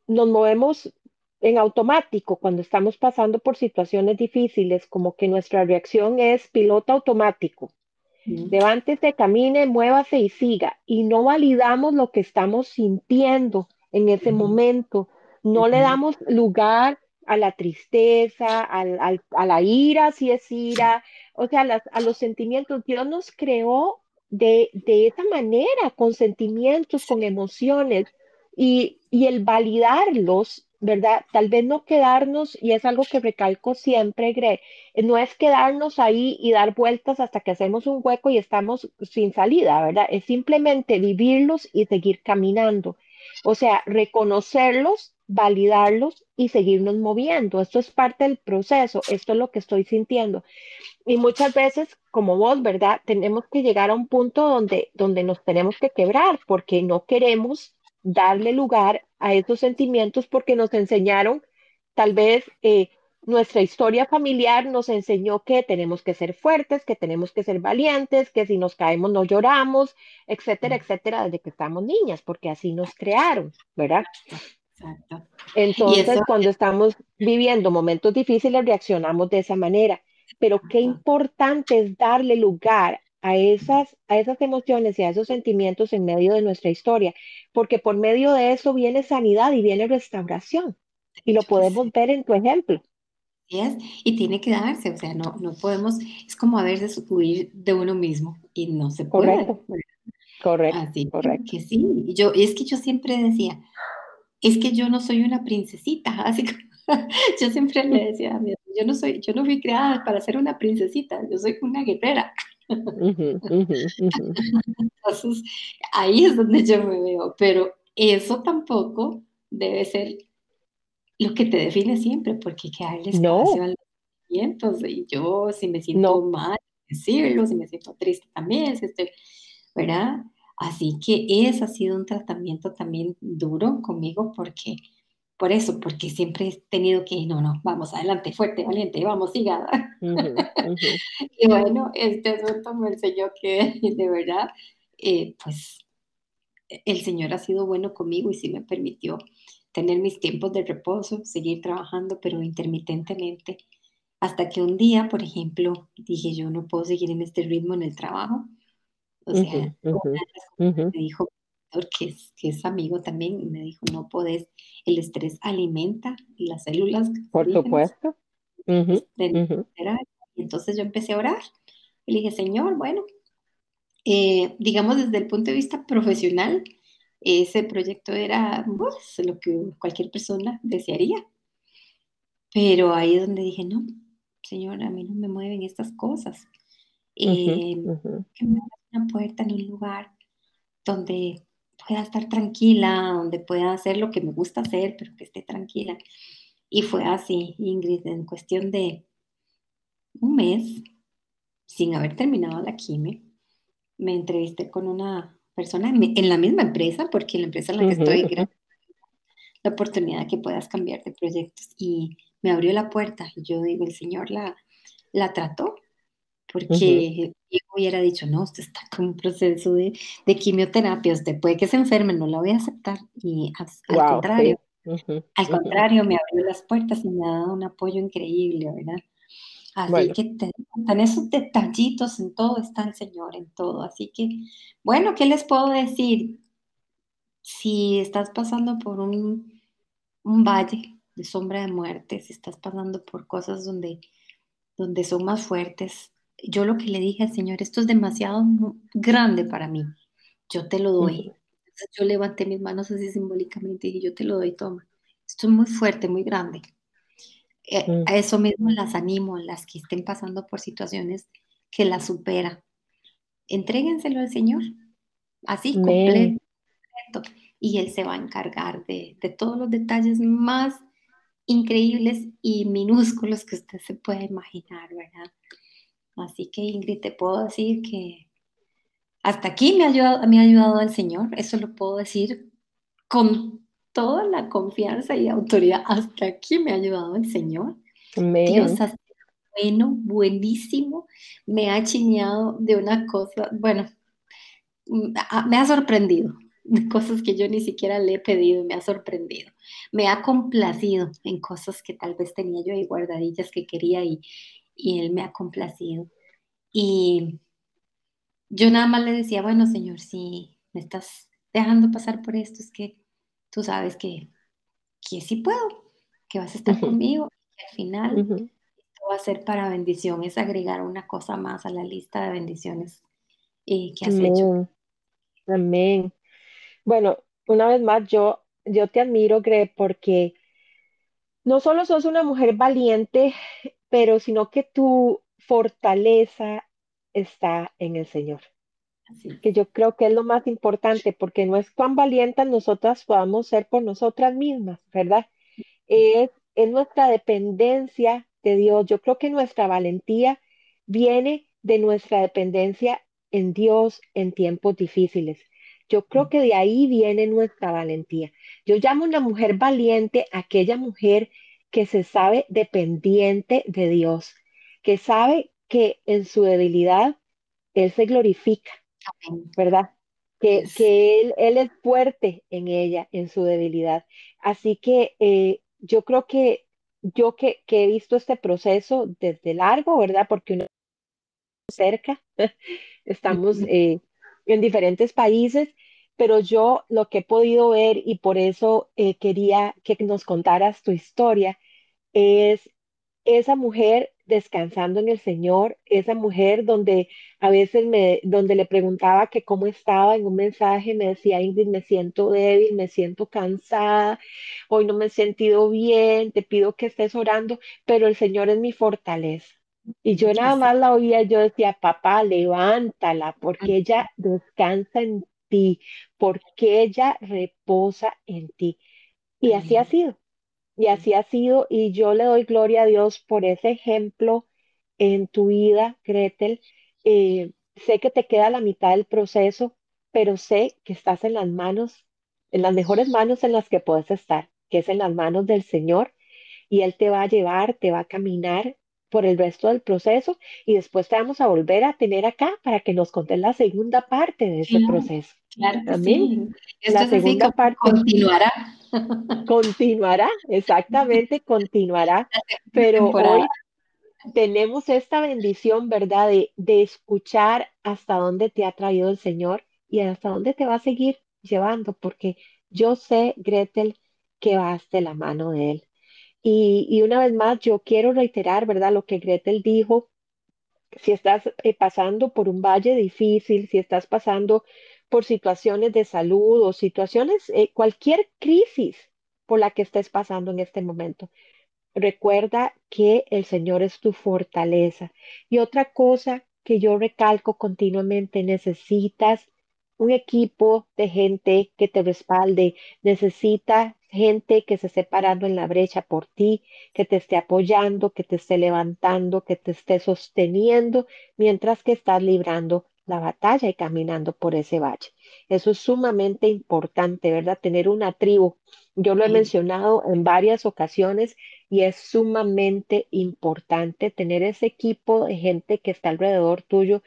nos movemos en automático cuando estamos pasando por situaciones difíciles, como que nuestra reacción es piloto automático. Levántese, camine, muévase y siga. Y no validamos lo que estamos sintiendo en ese momento. No le damos lugar a la tristeza, al- al- a la ira, si es ira, o sea, a los sentimientos. Dios nos creó de, de esa manera, con sentimientos, con emociones, y, y el validarlos, ¿verdad? Tal vez no quedarnos, y es algo que recalco siempre, Gre, no es quedarnos ahí y dar vueltas hasta que hacemos un hueco y estamos sin salida, ¿verdad? Es simplemente vivirlos y seguir caminando. O sea, reconocerlos, validarlos y seguirnos moviendo. Esto es parte del proceso, esto es lo que estoy sintiendo. Y muchas veces, como vos, ¿verdad? Tenemos que llegar a un punto donde, donde nos tenemos que quebrar porque no queremos darle lugar a esos sentimientos porque nos enseñaron, tal vez eh, nuestra historia familiar nos enseñó que tenemos que ser fuertes, que tenemos que ser valientes, que si nos caemos no lloramos, etcétera, etcétera, desde que estamos niñas, porque así nos crearon, ¿verdad? Exacto. Eso, Entonces, cuando estamos viviendo momentos difíciles, reaccionamos de esa manera. Pero qué importante es darle lugar a esas, a esas emociones y a esos sentimientos en medio de nuestra historia, porque por medio de eso viene sanidad y viene restauración. Y lo podemos ver en tu ejemplo. Es, y tiene que darse, o sea, no, no podemos, es como a veces huir de uno mismo y no se puede. Correcto, correcto, Así correcto. que sí, y yo, es que yo siempre decía, es que yo no soy una princesita, así que yo siempre le decía a mi yo no soy, yo no fui creada para ser una princesita, yo soy una guerrera. Entonces, ahí es donde yo me veo, pero eso tampoco debe ser lo que te define siempre, porque hay que darle espacio No, a los sentimientos, y yo si me siento no. mal, decirlo, si me siento triste también, si estoy, ¿verdad? Así que ese ha sido un tratamiento también duro conmigo, porque, por eso, porque siempre he tenido que, no, no, vamos adelante, fuerte, valiente, vamos, siga. Ujú, ujú, Y bueno, este asunto me enseñó que de verdad, eh, pues el Señor ha sido bueno conmigo y sí me permitió tener mis tiempos de reposo, seguir trabajando, pero intermitentemente, hasta que un día, por ejemplo, dije, yo no puedo seguir en este ritmo en el trabajo. O sea, una ujú, de las cosas ujú. que me dijo, que es, que es amigo también, me dijo, no podés, el estrés alimenta las células Por supuesto. De ujú, y entonces yo empecé a orar y le dije, Señor, bueno, eh, digamos desde el punto de vista profesional, ese proyecto era pues, lo que cualquier persona desearía, pero ahí es donde dije, no, Señor, a mí no me mueven estas cosas. Eh, ujú. que me una puerta en un lugar donde pueda estar tranquila, donde pueda hacer lo que me gusta hacer, pero que esté tranquila. Y fue así, Ingrid, en cuestión de un mes, sin haber terminado la quimio, me entrevisté con una persona en, la misma empresa, porque la empresa en la que estoy, la oportunidad que puedas cambiar de proyectos. Y me abrió la puerta. Y yo digo, el Señor la, la trató, porque yo hubiera dicho, no, usted está con un proceso de, de quimioterapia, usted puede que se enferme, no la voy a aceptar. Y al Wow, contrario, sí. Al contrario, me abrió las puertas y me ha dado un apoyo increíble, ¿verdad? Así Bueno, que en esos detallitos, en todo está el Señor, en todo. Así que, bueno, ¿qué les puedo decir? Si estás pasando por un, un valle de sombra de muerte, si estás pasando por cosas donde, donde son más fuertes, yo lo que le dije al Señor, esto es demasiado grande para mí, yo te lo doy. yo levanté mis manos así simbólicamente y dije, yo te lo doy, toma. Esto es muy fuerte, muy grande. Eh, mm, a eso mismo las animo, las que estén pasando por situaciones que las superan. Entréguenselo al Señor, así completo, y Él se va a encargar de, de todos los detalles más increíbles y minúsculos que usted se pueda imaginar, ¿verdad? Así que Ingrid, te puedo decir que hasta aquí me ha ayudado, me ha ayudado el Señor, eso lo puedo decir con toda la confianza y autoridad, hasta aquí me ha ayudado el Señor. Dios ha sido bueno, buenísimo, me ha chineado de una cosa, bueno, me ha sorprendido, de cosas que yo ni siquiera le he pedido, me ha sorprendido. Me ha complacido en cosas que tal vez tenía yo ahí guardadillas que quería y, y él me ha complacido. Y yo nada más le decía, bueno, Señor, si me estás dejando pasar por esto, es que tú sabes que, que sí puedo, que vas a estar conmigo, que al final esto va a ser para bendición, es agregar una cosa más a la lista de bendiciones eh, que has hecho. Amén, amén. Bueno, una vez más, yo, yo te admiro, Gre, porque no solo sos una mujer valiente, pero sino que tu fortaleza está en el Señor, Que yo creo que es lo más importante, porque no es cuán valientes nosotras podamos ser por nosotras mismas, ¿verdad? Es, es nuestra dependencia de Dios. Yo creo que nuestra valentía viene de nuestra dependencia en Dios en tiempos difíciles. Yo creo que de ahí viene nuestra valentía. Yo llamo una mujer valiente aquella mujer que se sabe dependiente de Dios, que sabe que en su debilidad Él se glorifica, Amén. ¿verdad? Que, Yes. que él, él es fuerte en ella, en su debilidad. Así que eh, yo creo que yo que, que he visto este proceso desde largo, ¿verdad? Porque uno cerca, estamos eh, en diferentes países, pero yo lo que he podido ver y por eso eh, quería que nos contaras tu historia es esa mujer descansando en el Señor, esa mujer donde a veces me, donde le preguntaba que cómo estaba en un mensaje, me decía, Ingrid, me siento débil, me siento cansada, hoy no me he sentido bien, te pido que estés orando, pero el Señor es mi fortaleza. Y yo nada más la oía, yo decía, papá, levántala, porque ella descansa en ti, porque ella reposa en ti. Y así ha sido. Y así ha sido, y yo le doy gloria a Dios por ese ejemplo en tu vida, Gretel. Eh, sé que te queda la mitad del proceso, pero sé que estás en las manos, en las mejores manos en las que puedes estar, que es en las manos del Señor, y Él te va a llevar, te va a caminar por el resto del proceso, y después te vamos a volver a tener acá para que nos contes la segunda parte de ese Claro, proceso. claro Amén. sí. Esto La segunda parte continuará continuará, exactamente, continuará, pero temporada. hoy tenemos esta bendición, ¿verdad? De, de escuchar hasta dónde te ha traído el Señor y hasta dónde te va a seguir llevando, porque yo sé, Gretel, que vas de la mano de Él. Y, y una vez más, yo quiero reiterar, ¿verdad? Lo que Gretel dijo si estás eh, pasando por un valle difícil, si estás pasando por situaciones de salud o situaciones, eh, cualquier crisis por la que estés pasando en este momento, recuerda que el Señor es tu fortaleza. Y otra cosa que yo recalco continuamente, necesitas un equipo de gente que te respalde, necesitas gente que se esté parando en la brecha por ti, que te esté apoyando, que te esté levantando, que te esté sosteniendo mientras que estás librando la batalla y caminando por ese valle. Eso es sumamente importante, ¿verdad? Tener una tribu. Yo lo he Sí, mencionado en varias ocasiones y es sumamente importante tener ese equipo de gente que está alrededor tuyo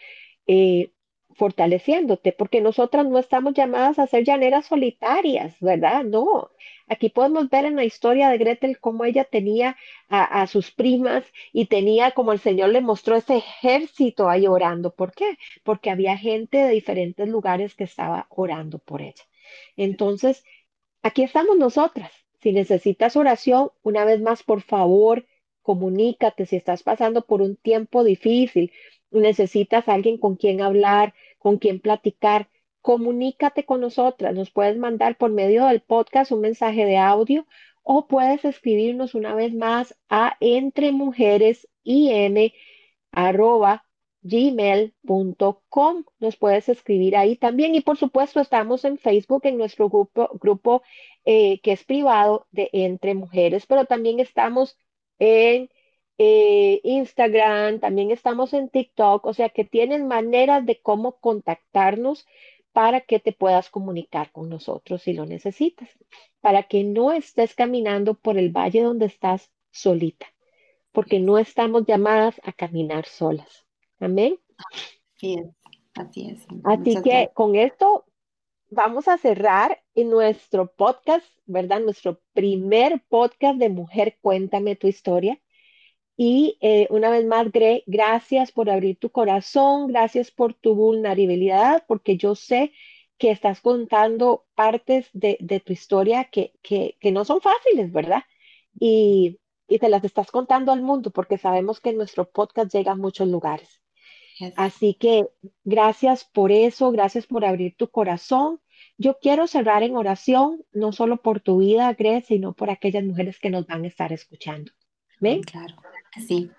eh, fortaleciéndote, porque nosotras no estamos llamadas a ser llaneras solitarias, ¿verdad? No. Aquí podemos ver en la historia de Gretel cómo ella tenía a, sus primas y tenía, como el Señor le mostró, ese ejército ahí orando. ¿Por qué? Porque había gente de diferentes lugares que estaba orando por ella. Entonces, Aquí estamos nosotras. Si necesitas oración, una vez más, por favor, comunícate. Si estás pasando por un tiempo difícil, necesitas alguien con quien hablar, con quien platicar, comunícate con nosotras. Nos puedes mandar por medio del podcast un mensaje de audio o puedes escribirnos una vez más a gmail.com. Nos puedes escribir ahí también. Y por supuesto, estamos en Facebook, en nuestro grupo, grupo eh, que es privado de Entre Mujeres, pero también estamos en eh, Instagram, también estamos en TikTok, o sea que tienen maneras de cómo contactarnos para que te puedas comunicar con nosotros si lo necesitas, para que no estés caminando por el valle donde estás solita porque no estamos llamadas a caminar solas. Amén. así es, así es. Así Muchas que gracias. con esto vamos a cerrar en nuestro podcast, ¿verdad? Nuestro primer podcast de Mujer, cuéntame tu historia. Y eh, una vez más, Gre, gracias por abrir tu corazón, gracias por tu vulnerabilidad, porque yo sé que estás contando partes de, de tu historia que, que, que no son fáciles, ¿verdad? y, y te las estás contando al mundo porque sabemos que nuestro podcast llega a muchos lugares. Así que gracias por eso, gracias por abrir tu corazón. Yo quiero cerrar en oración, no solo por tu vida, Grace, sino por aquellas mujeres que nos van a estar escuchando. ¿Ven? Claro, así.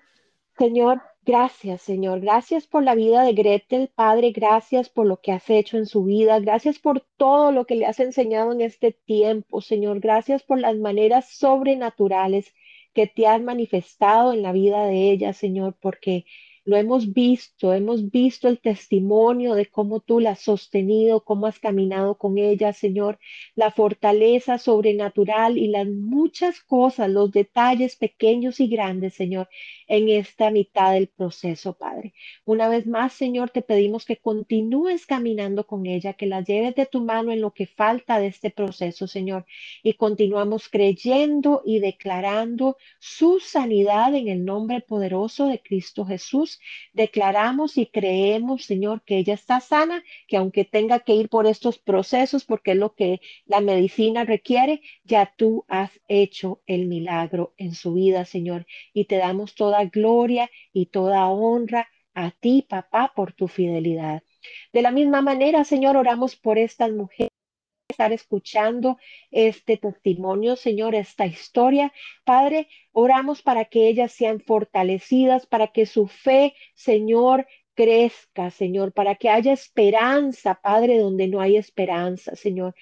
Señor, gracias, Señor. Gracias por la vida de Gretel, Padre. Gracias por lo que has hecho en su vida. Gracias por todo lo que le has enseñado en este tiempo, Señor. Gracias por las maneras sobrenaturales que te has manifestado en la vida de ella, Señor, porque lo hemos visto, hemos visto el testimonio de cómo tú la has sostenido, cómo has caminado con ella, Señor, la fortaleza sobrenatural y las muchas cosas, los detalles pequeños y grandes, Señor, en esta mitad del proceso, Padre. Una vez más, Señor, te pedimos que continúes caminando con ella, que la lleves de tu mano en lo que falta de este proceso, Señor, y continuamos creyendo y declarando su sanidad en el nombre poderoso de Cristo Jesús. Declaramos y creemos, Señor, que ella está sana, que aunque tenga que ir por estos procesos, porque es lo que la medicina requiere, ya tú has hecho el milagro en su vida, Señor, y te damos toda gloria y toda honra a ti, papá, por tu fidelidad. De la misma manera, Señor, oramos por estas mujeres estar escuchando este testimonio, Señor, esta historia. Padre, oramos para que ellas sean fortalecidas, para que su fe, Señor, crezca, Señor, para que haya esperanza, Padre, donde no hay esperanza, Señor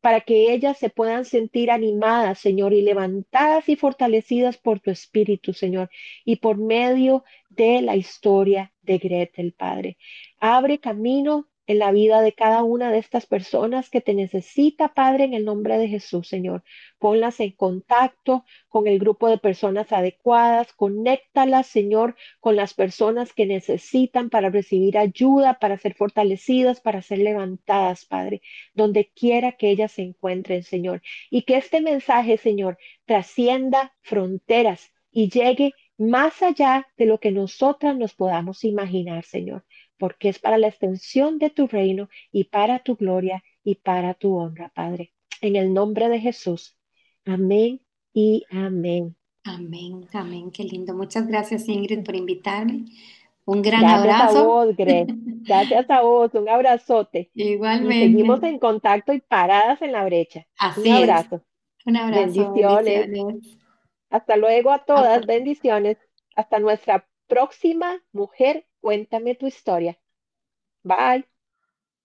para que ellas se puedan sentir animadas, Señor, y levantadas y fortalecidas por tu Espíritu, Señor, y por medio de la historia de Gretel, Padre. Abre camino en la vida de cada una de estas personas que te necesita, Padre, en el nombre de Jesús, Señor. Ponlas en contacto con el grupo de personas adecuadas, conéctalas, Señor, con las personas que necesitan para recibir ayuda, para ser fortalecidas, para ser levantadas, Padre, donde quiera que ellas se encuentren, Señor. Y que este mensaje, Señor, trascienda fronteras y llegue más allá de lo que nosotras nos podamos imaginar, Señor porque es para la extensión de tu reino y para tu gloria y para tu honra, Padre. En el nombre de Jesús. Amén y amén. Amén, amén, qué lindo. Muchas gracias, Ingrid, por invitarme. Un gran Gracias abrazo. a vos, Gre. Gracias a vos. Un abrazote. Y Igualmente. seguimos en contacto y paradas en la brecha. Así Un es. abrazo. Un abrazo. Bendiciones. bendiciones. Hasta luego a todas. Hasta- Bendiciones. Hasta nuestra próxima mujer. Cuéntame tu historia. Bye.